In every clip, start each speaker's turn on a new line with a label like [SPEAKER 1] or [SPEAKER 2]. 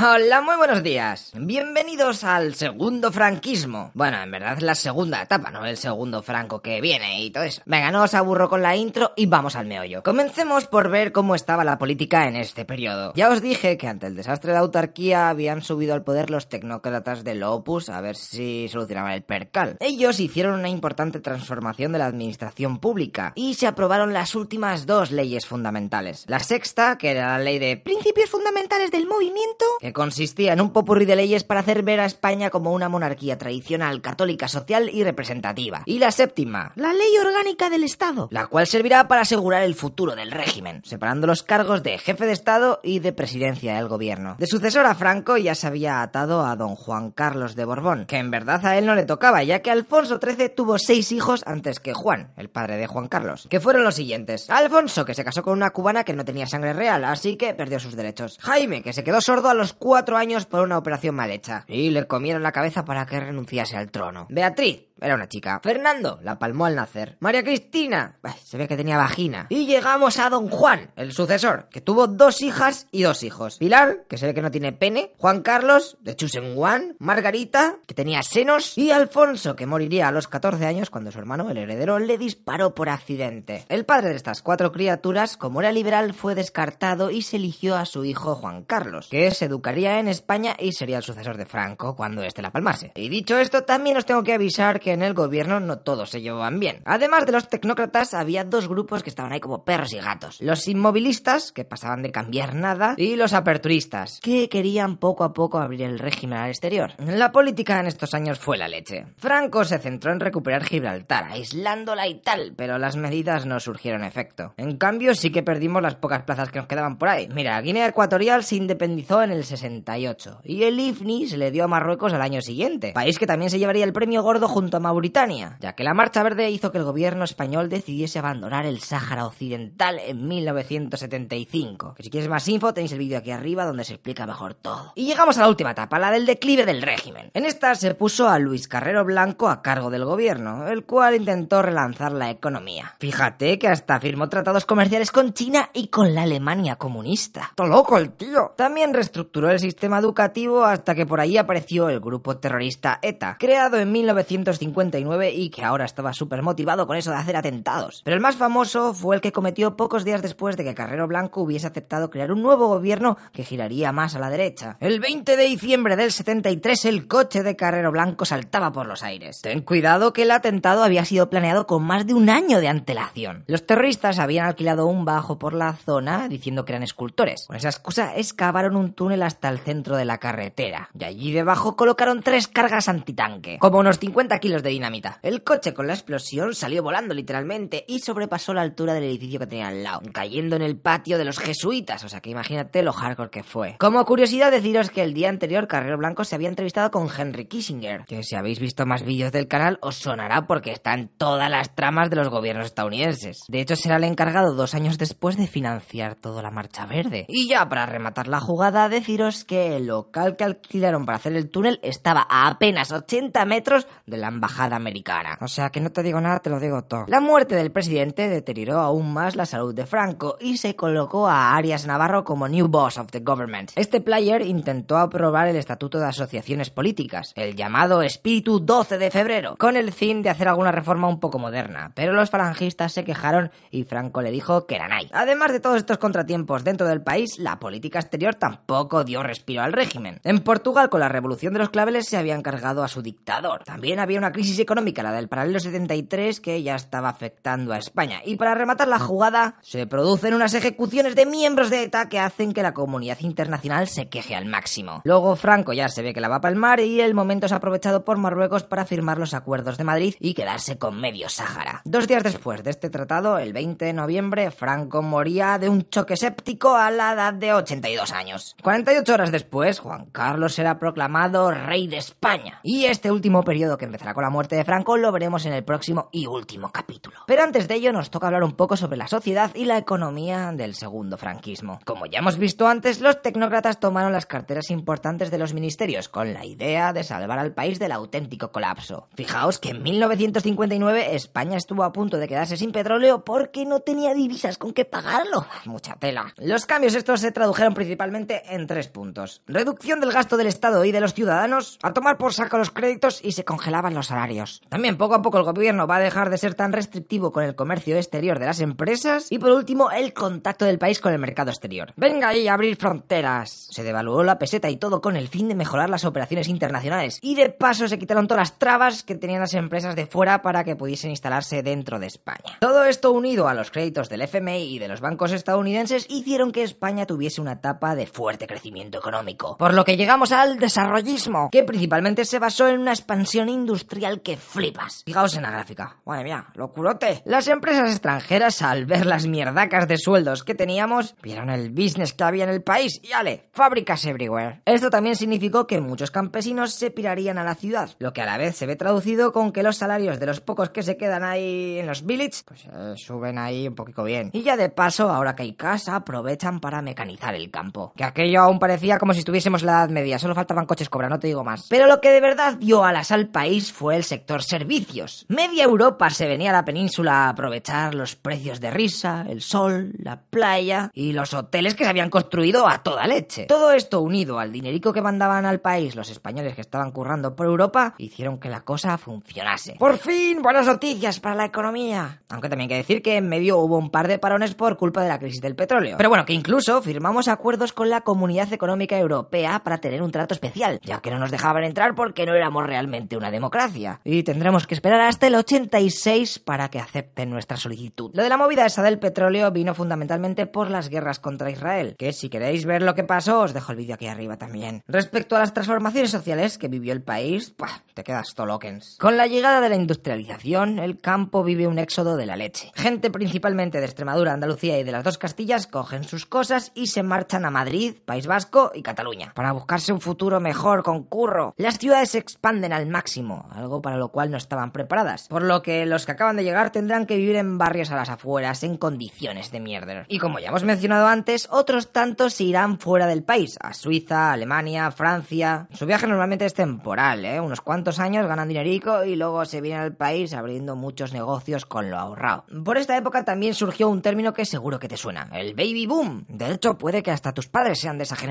[SPEAKER 1] Hola, muy buenos días. Bienvenidos al segundo franquismo. Bueno, en verdad es la segunda etapa, no el segundo franco que viene y todo eso. Venga, no os aburro con la intro y vamos al meollo. Comencemos por ver cómo estaba la política en este periodo. Ya os dije que ante el desastre de la autarquía habían subido al poder los tecnócratas del Opus a ver si solucionaban el percal. Ellos hicieron una importante transformación de la administración pública y se aprobaron las últimas dos leyes fundamentales. La sexta, que era la ley de principios fundamentales del movimiento, que consistía en un popurrí de leyes para hacer ver a España como una monarquía tradicional, católica, social y representativa. Y la séptima, la ley orgánica del Estado, la cual servirá para asegurar el futuro del régimen, separando los cargos de jefe de Estado y de presidencia del gobierno. De sucesor a Franco ya se había atado a don Juan Carlos de Borbón, que en verdad a él no le tocaba, ya que Alfonso XIII tuvo seis hijos antes que Juan, el padre de Juan Carlos, que fueron los siguientes. Alfonso, que se casó con una cubana que no tenía sangre real, así que perdió sus derechos. Jaime, que se quedó sordo a los cuatro años por una operación mal hecha. Y le comieron la cabeza para que renunciase al trono. Beatriz, era una chica. Fernando la palmó al nacer. María Cristina se ve que tenía vagina. Y llegamos a Don Juan, el sucesor, que tuvo dos hijas y dos hijos. Pilar, que se ve que no tiene pene. Juan Carlos, de Chusenguan. Margarita, que tenía senos. Y Alfonso, que moriría a los 14 años cuando su hermano, el heredero, le disparó por accidente. El padre de estas cuatro criaturas, como era liberal, fue descartado y se eligió a su hijo Juan Carlos, que se en España y sería el sucesor de Franco cuando éste la palmase. Y dicho esto, también os tengo que avisar que en el gobierno no todos se llevaban bien. Además de los tecnócratas, había dos grupos que estaban ahí como perros y gatos. Los inmovilistas, que pasaban de cambiar nada, y los aperturistas, que querían poco a poco abrir el régimen al exterior. La política en estos años fue la leche. Franco se centró en recuperar Gibraltar, aislándola y tal, pero las medidas no surgieron efecto. En cambio, sí que perdimos las pocas plazas que nos quedaban por ahí. Mira, Guinea Ecuatorial se independizó en el 68 y el IFNI se le dio a Marruecos al año siguiente, país que también se llevaría el premio gordo junto a Mauritania, ya que la Marcha Verde hizo que el gobierno español decidiese abandonar el Sáhara Occidental en 1975. Que si quieres más info tenéis el vídeo aquí arriba donde se explica mejor todo. Y llegamos a la última etapa, la del declive del régimen. En esta se puso a Luis Carrero Blanco a cargo del gobierno, el cual intentó relanzar la economía. Fíjate que hasta firmó tratados comerciales con China y con la Alemania comunista. ¡Todo loco el tío! También reestructuró el sistema educativo hasta que por ahí apareció el grupo terrorista ETA, creado en 1959 y que ahora estaba súper motivado con eso de hacer atentados. Pero el más famoso fue el que cometió pocos días después de que Carrero Blanco hubiese aceptado crear un nuevo gobierno que giraría más a la derecha. El 20 de diciembre del 73 el coche de Carrero Blanco saltaba por los aires. Ten cuidado que el atentado había sido planeado con más de un año de antelación. Los terroristas habían alquilado un bajo por la zona diciendo que eran escultores. Con esa excusa excavaron un túnel hasta el centro de la carretera y allí debajo colocaron tres cargas antitanque, como unos 50 kilos de dinamita. El coche con la explosión salió volando literalmente y sobrepasó la altura del edificio que tenía al lado, cayendo en el patio de los jesuitas, o sea que imagínate lo hardcore que fue. Como curiosidad deciros que el día anterior Carrero Blanco se había entrevistado con Henry Kissinger, que si habéis visto más vídeos del canal os sonará porque está en todas las tramas de los gobiernos estadounidenses. De hecho será el encargado dos años después de financiar toda la marcha verde. Y ya para rematar la jugada deciros que el local que alquilaron para hacer el túnel estaba a apenas 80 metros de la embajada americana. O sea que no te digo nada, te lo digo todo. La muerte del presidente deterioró aún más la salud de Franco y se colocó a Arias Navarro como new boss of the government. Este player intentó aprobar el estatuto de asociaciones políticas, el llamado espíritu 12 de febrero, con el fin de hacer alguna reforma un poco moderna, pero los falangistas se quejaron y Franco le dijo que eran ahí. Además de todos estos contratiempos dentro del país, la política exterior tampoco dio respiro al régimen. En Portugal, con la revolución de los claveles, se habían cargado a su dictador. También había una crisis económica, la del paralelo 73, que ya estaba afectando a España. Y para rematar la jugada, se producen unas ejecuciones de miembros de ETA que hacen que la comunidad internacional se queje al máximo. Luego Franco ya se ve que la va a palmar y el momento es aprovechado por Marruecos para firmar los acuerdos de Madrid y quedarse con medio Sáhara. Dos días después de este tratado, el 20 de noviembre, Franco moría de un choque séptico a la edad de 82 años. 48 horas después, Juan Carlos será proclamado rey de España. Y este último periodo que empezará con la muerte de Franco lo veremos en el próximo y último capítulo. Pero antes de ello nos toca hablar un poco sobre la sociedad y la economía del segundo franquismo. Como ya hemos visto antes, los tecnócratas tomaron las carteras importantes de los ministerios con la idea de salvar al país del auténtico colapso. Fijaos que en 1959 España estuvo a punto de quedarse sin petróleo porque no tenía divisas con qué pagarlo. Mucha tela. Los cambios estos se tradujeron principalmente en tres puntos. Reducción del gasto del Estado y de los ciudadanos, a tomar por saco los créditos y se congelaban los salarios. También poco a poco el gobierno va a dejar de ser tan restrictivo con el comercio exterior de las empresas y por último el contacto del país con el mercado exterior. Venga ahí a abrir fronteras. Se devaluó la peseta y todo con el fin de mejorar las operaciones internacionales y de paso se quitaron todas las trabas que tenían las empresas de fuera para que pudiesen instalarse dentro de España. Todo esto unido a los créditos del FMI y de los bancos estadounidenses hicieron que España tuviese una etapa de fuerte económico. Por lo que llegamos al desarrollismo, que principalmente se basó en una expansión industrial que flipas. Fijaos en la gráfica. Madre mía, locurote. Las empresas extranjeras, al ver las mierdacas de sueldos que teníamos, vieron el business que había en el país y ale, fábricas everywhere. Esto también significó que muchos campesinos se pirarían a la ciudad, lo que a la vez se ve traducido con que los salarios de los pocos que se quedan ahí en los villages, pues eh, suben ahí un poquito bien. Y ya de paso, ahora que hay casa, aprovechan para mecanizar el campo. Que aquello aún parecía como si estuviésemos la Edad Media, solo faltaban coches cobra, no te digo más. Pero lo que de verdad dio alas al país fue el sector servicios. Media Europa se venía a la península a aprovechar los precios de risa, el sol, la playa y los hoteles que se habían construido a toda leche. Todo esto unido al dinerico que mandaban al país los españoles que estaban currando por Europa, hicieron que la cosa funcionase. Por fin, buenas noticias para la economía. Aunque también hay que decir que en medio hubo un par de parones por culpa de la crisis del petróleo. Pero bueno, que incluso firmamos acuerdos con la Comunidad Económica Europea para tener un trato especial, ya que no nos dejaban entrar porque no éramos realmente una democracia. Y tendremos que esperar hasta el 86 para que acepten nuestra solicitud. Lo de la movida esa del petróleo vino fundamentalmente por las guerras contra Israel, que si queréis ver lo que pasó, os dejo el vídeo aquí arriba también. Respecto a las transformaciones sociales que vivió el país, te quedas tolokens. Con la llegada de la industrialización, el campo vive un éxodo de la leche. Gente principalmente de Extremadura, Andalucía y de las dos Castillas cogen sus cosas y se marchan a Madrid, País Vasco y Cataluña, para buscarse un futuro mejor con curro. Las ciudades se expanden al máximo, algo para lo cual no estaban preparadas, por lo que los que acaban de llegar tendrán que vivir en barrios a las afueras en condiciones de mierda. Y como ya hemos mencionado antes, otros tantos se irán fuera del país, a Suiza, Alemania, Francia. Su viaje normalmente es temporal, ¿eh? unos cuantos años ganan dinerico y luego se vienen al país abriendo muchos negocios con lo ahorrado. Por esta época también surgió un término que seguro que te suena, el baby boom. De hecho, puede que hasta tus padres sean de esa generación.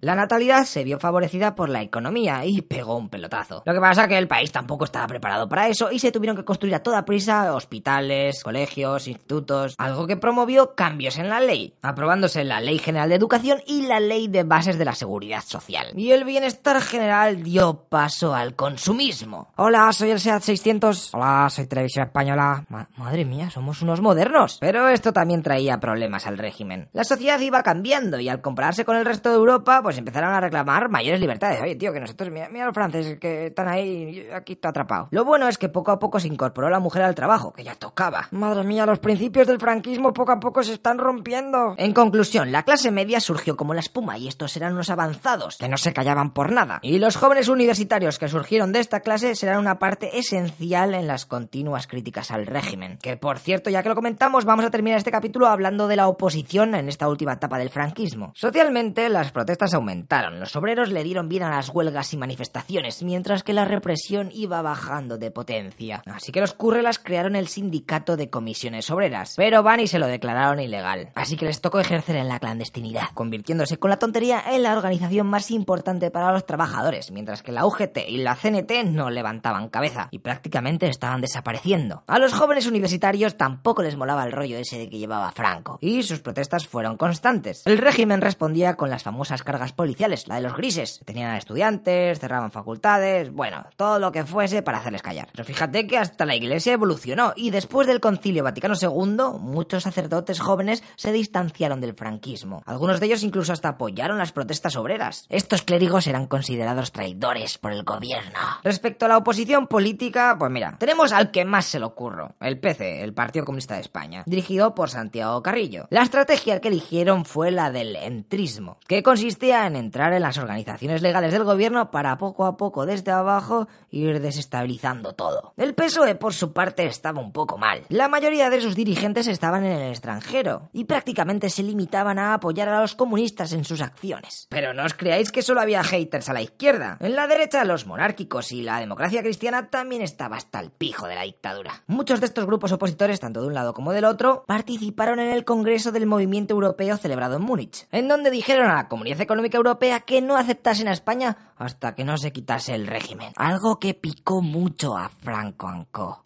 [SPEAKER 1] La natalidad se vio favorecida por la economía y pegó un pelotazo. Lo que pasa es que el país tampoco estaba preparado para eso y se tuvieron que construir a toda prisa hospitales, colegios, institutos, algo que promovió cambios en la ley, aprobándose la Ley General de Educación y la Ley de Bases de la Seguridad Social. Y el bienestar general dio paso al consumismo. Hola, soy el SEAT 600. Hola, soy Televisión Española. Ma- madre mía, somos unos modernos. Pero esto también traía problemas al régimen. La sociedad iba cambiando y al compararse con el resto de Europa, pues empezaron a reclamar mayores libertades. Oye, tío, que nosotros, mira, mira los franceses que están ahí, aquí está atrapado. Lo bueno es que poco a poco se incorporó la mujer al trabajo, que ya tocaba. Madre mía, los principios del franquismo poco a poco se están rompiendo. En conclusión, la clase media surgió como la espuma y estos eran unos avanzados, que no se callaban por nada. Y los jóvenes universitarios que surgieron de esta clase serán una parte esencial en las continuas críticas al régimen. Que por cierto, ya que lo comentamos, vamos a terminar este capítulo hablando de la oposición en esta última etapa del franquismo. Socialmente, las protestas aumentaron. Los obreros le dieron bien a las huelgas y manifestaciones, mientras que la represión iba bajando de potencia. Así que los currelas crearon el sindicato de comisiones obreras, pero van y se lo declararon ilegal. Así que les tocó ejercer en la clandestinidad, convirtiéndose con la tontería en la organización más importante para los trabajadores, mientras que la UGT y la CNT no levantaban cabeza y prácticamente estaban desapareciendo. A los jóvenes universitarios tampoco les molaba el rollo ese de que llevaba Franco, y sus protestas fueron constantes. El régimen respondía con las famosas cargas policiales, la de los grises. Tenían a estudiantes, cerraban facultades, bueno, todo lo que fuese para hacerles callar. Pero fíjate que hasta la iglesia evolucionó, y después del concilio Vaticano II, muchos sacerdotes jóvenes se distanciaron del franquismo. Algunos de ellos incluso hasta apoyaron las protestas obreras. Estos clérigos eran considerados traidores por el gobierno. Respecto a la oposición política, pues mira, tenemos al que más se le ocurro, el PC, el Partido Comunista de España, dirigido por Santiago Carrillo. La estrategia que eligieron fue la del entrismo, que consistía en entrar en las organizaciones legales del gobierno para poco a poco desde abajo ir desestabilizando todo. El PSOE, por su parte, estaba un poco mal. La mayoría de sus dirigentes estaban en el extranjero y prácticamente se limitaban a apoyar a los comunistas en sus acciones. Pero no os creáis que solo había haters a la izquierda. En la derecha, los monárquicos y la democracia cristiana también estaba hasta el pijo de la dictadura. Muchos de estos grupos opositores, tanto de un lado como del otro, participaron en el Congreso del Movimiento Europeo celebrado en Múnich, en donde dijeron a la Comunidad Económica Europea que no aceptasen a España hasta que no se quitase el régimen. Algo que picó mucho a Franco Anco.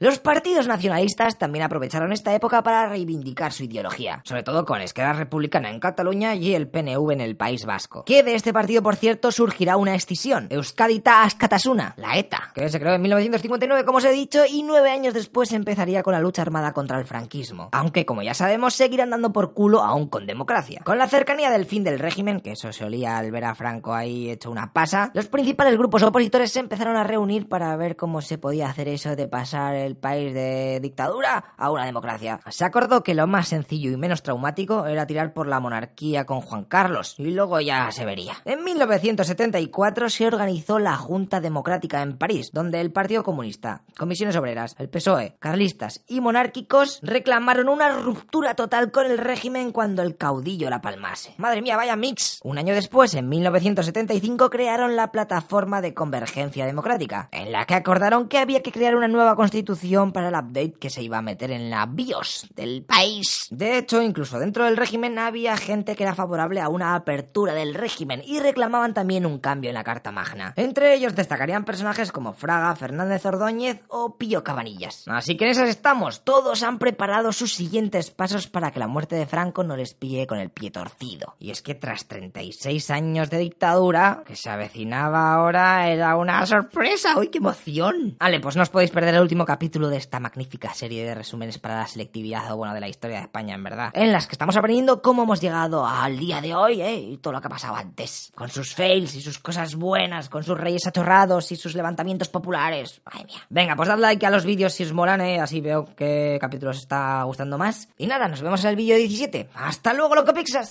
[SPEAKER 1] Los partidos nacionalistas también aprovecharon esta época para reivindicar su ideología, sobre todo con Esquerra Republicana en Cataluña y el PNV en el País Vasco. Que de este partido, por cierto, surgirá una escisión, Euskadi Askatasuna, la ETA, que se creó en 1959, como os he dicho, y nueve años después empezaría con la lucha armada contra el franquismo. Aunque, como ya sabemos, seguirán dando por culo aún con democracia. Con la cercanía del fin del régimen, que eso se olía al ver a Franco ahí hecho una pasa, los principales grupos opositores se empezaron a reunir para ver cómo se podía hacer eso de pasar el país de dictadura a una democracia. Se acordó que lo más sencillo y menos traumático era tirar por la monarquía con Juan Carlos, y luego ya se vería. En 1974 se organizó la Junta Democrática en París, donde el Partido Comunista, Comisiones Obreras, el PSOE, carlistas y monárquicos reclamaron una ruptura total con el régimen cuando el caudillo la palmase. Madre mía, vaya mix. Un año después, en 1975, crearon la plataforma de convergencia democrática, en la que acordaron que había que crear una nueva constitución para el update que se iba a meter en la BIOS del país. De hecho, incluso dentro del régimen había gente que era favorable a una apertura del régimen y reclamaban también un cambio en la Carta Magna. Entre ellos destacarían personajes como Fraga, Fernández Ordóñez o Pío Cabanillas. Así que en esas estamos, todos han preparado sus siguientes pasos para que la muerte de Franco no les pille con el pie torcido. Y es que tras 36 años de dictadura, que se avecinaba ahora era una sorpresa. ¡Uy, qué emoción! Vale, pues no os podéis perder el último capítulo de esta magnífica serie de resúmenes para la selectividad o bueno, de la historia de España, en verdad. En las que estamos aprendiendo cómo hemos llegado al día de hoy, ¿eh? Y todo lo que ha pasado antes. Con sus fails y sus cosas buenas, con sus reyes achorrados y sus levantamientos populares. Ay mía. Venga, pues dad like a los vídeos si os molan, ¿eh? Así veo qué capítulo os está gustando más. Y nada, nos vemos en el vídeo 17. ¡Hasta luego, loco pixas!